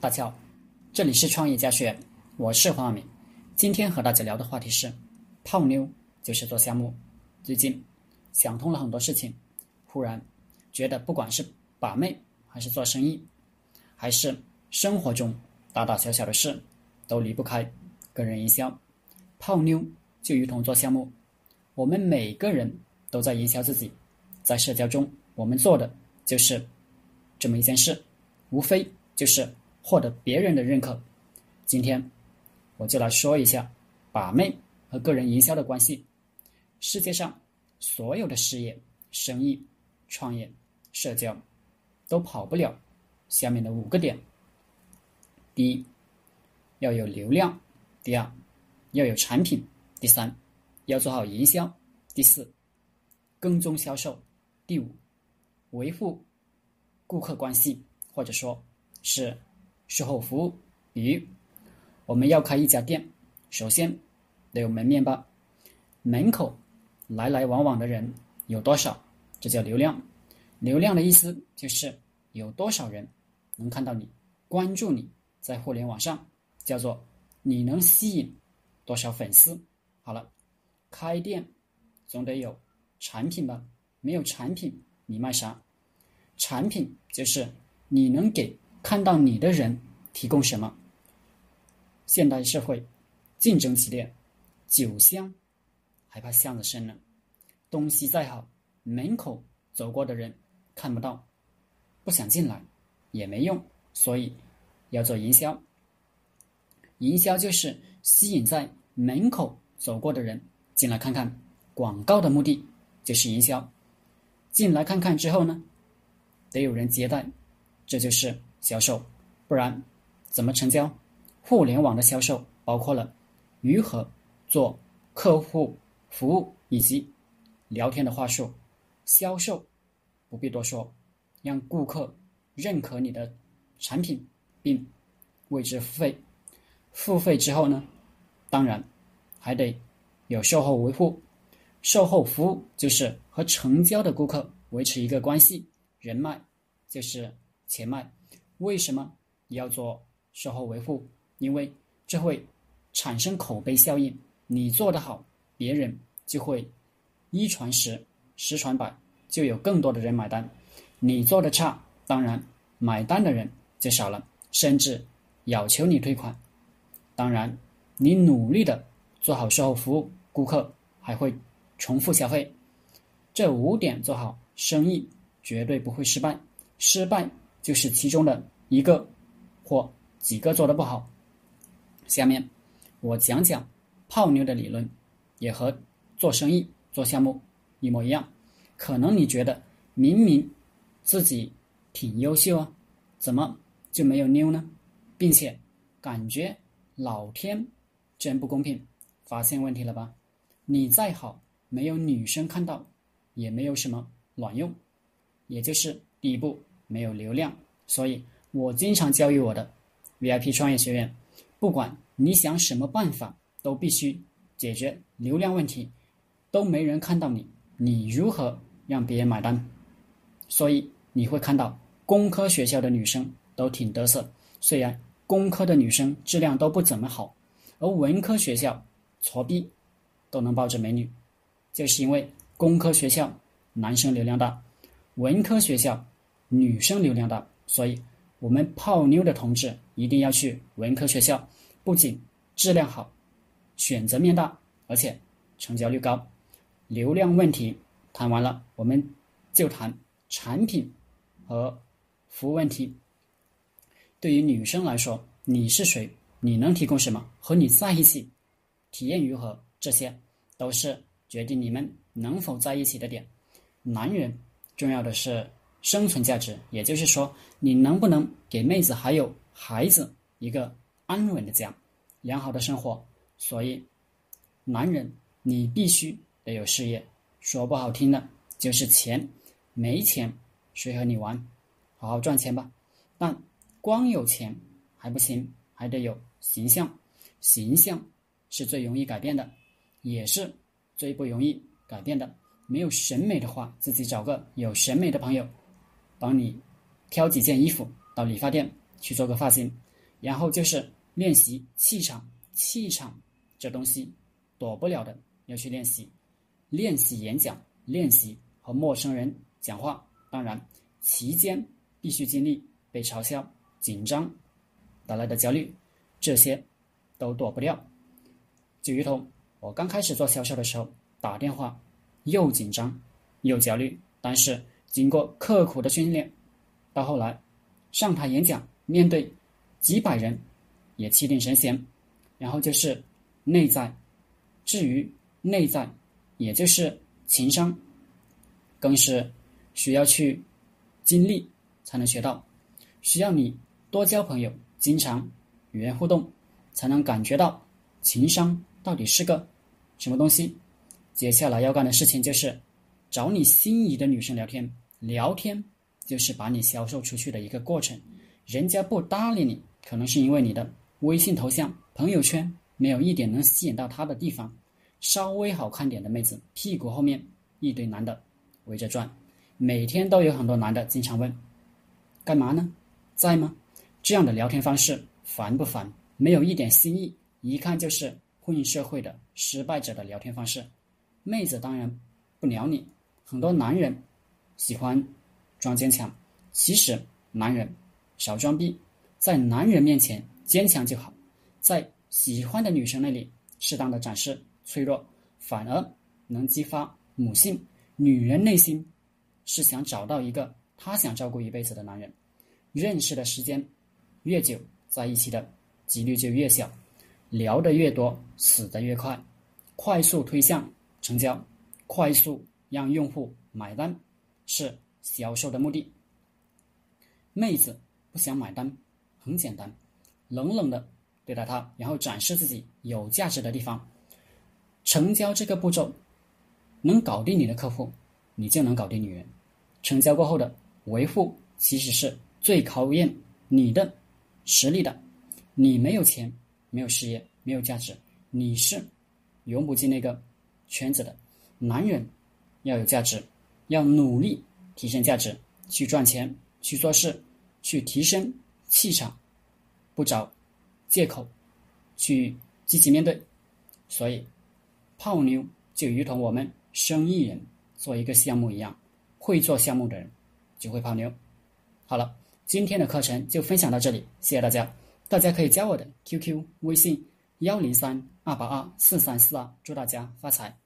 大家好，这里是创业家学院，我是黄晓明。今天和大家聊的话题是：泡妞就是做项目。最近想通了很多事情，忽然觉得不管是把妹，还是做生意，还是生活中大大小小的事，都离不开个人营销。泡妞就如同做项目，我们每个人都在营销自己，在社交中，我们做的就是这么一件事，无非就是。获得别人的认可。今天我就来说一下把妹和个人营销的关系。世界上所有的事业、生意、创业、社交，都跑不了下面的五个点：第一，要有流量；第二，要有产品；第三，要做好营销；第四，跟踪销售；第五，维护顾客关系，或者说是。售后服务，比如我们要开一家店，首先得有门面吧？门口来来往往的人有多少？这叫流量。流量的意思就是有多少人能看到你、关注你，在互联网上叫做你能吸引多少粉丝。好了，开店总得有产品吧？没有产品，你卖啥？产品就是你能给。看到你的人提供什么？现代社会竞争激烈，酒香还怕巷子深呢。东西再好，门口走过的人看不到，不想进来也没用。所以要做营销。营销就是吸引在门口走过的人进来看看。广告的目的就是营销。进来看看之后呢，得有人接待，这就是。销售，不然怎么成交？互联网的销售包括了如何做客户服务以及聊天的话术。销售不必多说，让顾客认可你的产品并为之付费。付费之后呢，当然还得有售后维护。售后服务就是和成交的顾客维持一个关系，人脉就是钱脉。为什么要做售后维护？因为这会产生口碑效应。你做得好，别人就会一传十，十传百，就有更多的人买单。你做的差，当然买单的人就少了，甚至要求你退款。当然，你努力的做好售后服务，顾客还会重复消费。这五点做好，生意绝对不会失败。失败。就是其中的一个或几个做的不好。下面我讲讲泡妞的理论，也和做生意、做项目一模一样。可能你觉得明明自己挺优秀啊，怎么就没有妞呢？并且感觉老天真不公平，发现问题了吧？你再好，没有女生看到，也没有什么卵用。也就是第一步。没有流量，所以我经常教育我的 VIP 创业学员，不管你想什么办法，都必须解决流量问题。都没人看到你，你如何让别人买单？所以你会看到工科学校的女生都挺得瑟，虽然工科的女生质量都不怎么好，而文科学校挫逼都能抱着美女，就是因为工科学校男生流量大，文科学校。女生流量大，所以我们泡妞的同志一定要去文科学校，不仅质量好，选择面大，而且成交率高。流量问题谈完了，我们就谈产品和服务问题。对于女生来说，你是谁？你能提供什么？和你在一起体验如何？这些都是决定你们能否在一起的点。男人重要的是。生存价值，也就是说，你能不能给妹子还有孩子一个安稳的家、良好的生活？所以，男人你必须得有事业，说不好听的，就是钱。没钱谁和你玩？好好赚钱吧。但光有钱还不行，还得有形象。形象是最容易改变的，也是最不容易改变的。没有审美的话，自己找个有审美的朋友。帮你挑几件衣服到理发店去做个发型，然后就是练习气场，气场这东西躲不了的，要去练习，练习演讲，练习和陌生人讲话。当然，期间必须经历被嘲笑、紧张带来的焦虑，这些都躲不掉。就如同我刚开始做销售的时候，打电话又紧张又焦虑，但是经过刻苦的训练，到后来上台演讲，面对几百人也气定神闲。然后就是内在，至于内在，也就是情商，更是需要去经历才能学到，需要你多交朋友，经常与人互动，才能感觉到情商。到底是个什么东西？接下来要干的事情就是找你心仪的女生聊天。聊天就是把你销售出去的一个过程。人家不搭理你，可能是因为你的微信头像、朋友圈没有一点能吸引到他的地方。稍微好看点的妹子，屁股后面一堆男的围着转，每天都有很多男的经常问：“干嘛呢？在吗？”这样的聊天方式烦不烦？没有一点新意，一看就是。混社会的失败者的聊天方式，妹子当然不鸟你。很多男人喜欢装坚强，其实男人少装逼，在男人面前坚强就好，在喜欢的女生那里适当的展示脆弱，反而能激发母性。女人内心是想找到一个她想照顾一辈子的男人，认识的时间越久，在一起的几率就越小。聊得越多，死得越快，快速推向成交，快速让用户买单，是销售的目的。妹子不想买单，很简单，冷冷的对待她，然后展示自己有价值的地方。成交这个步骤，能搞定你的客户，你就能搞定女人。成交过后的维护，其实是最考验你的实力的。你没有钱。没有事业，没有价值，你是融不进那个圈子的。男人要有价值，要努力提升价值，去赚钱，去做事，去提升气场，不找借口，去积极面对。所以，泡妞就如同我们生意人做一个项目一样，会做项目的人就会泡妞。好了，今天的课程就分享到这里，谢谢大家。大家可以加我的 QQ 微信幺零三二八二四三四二，祝大家发财。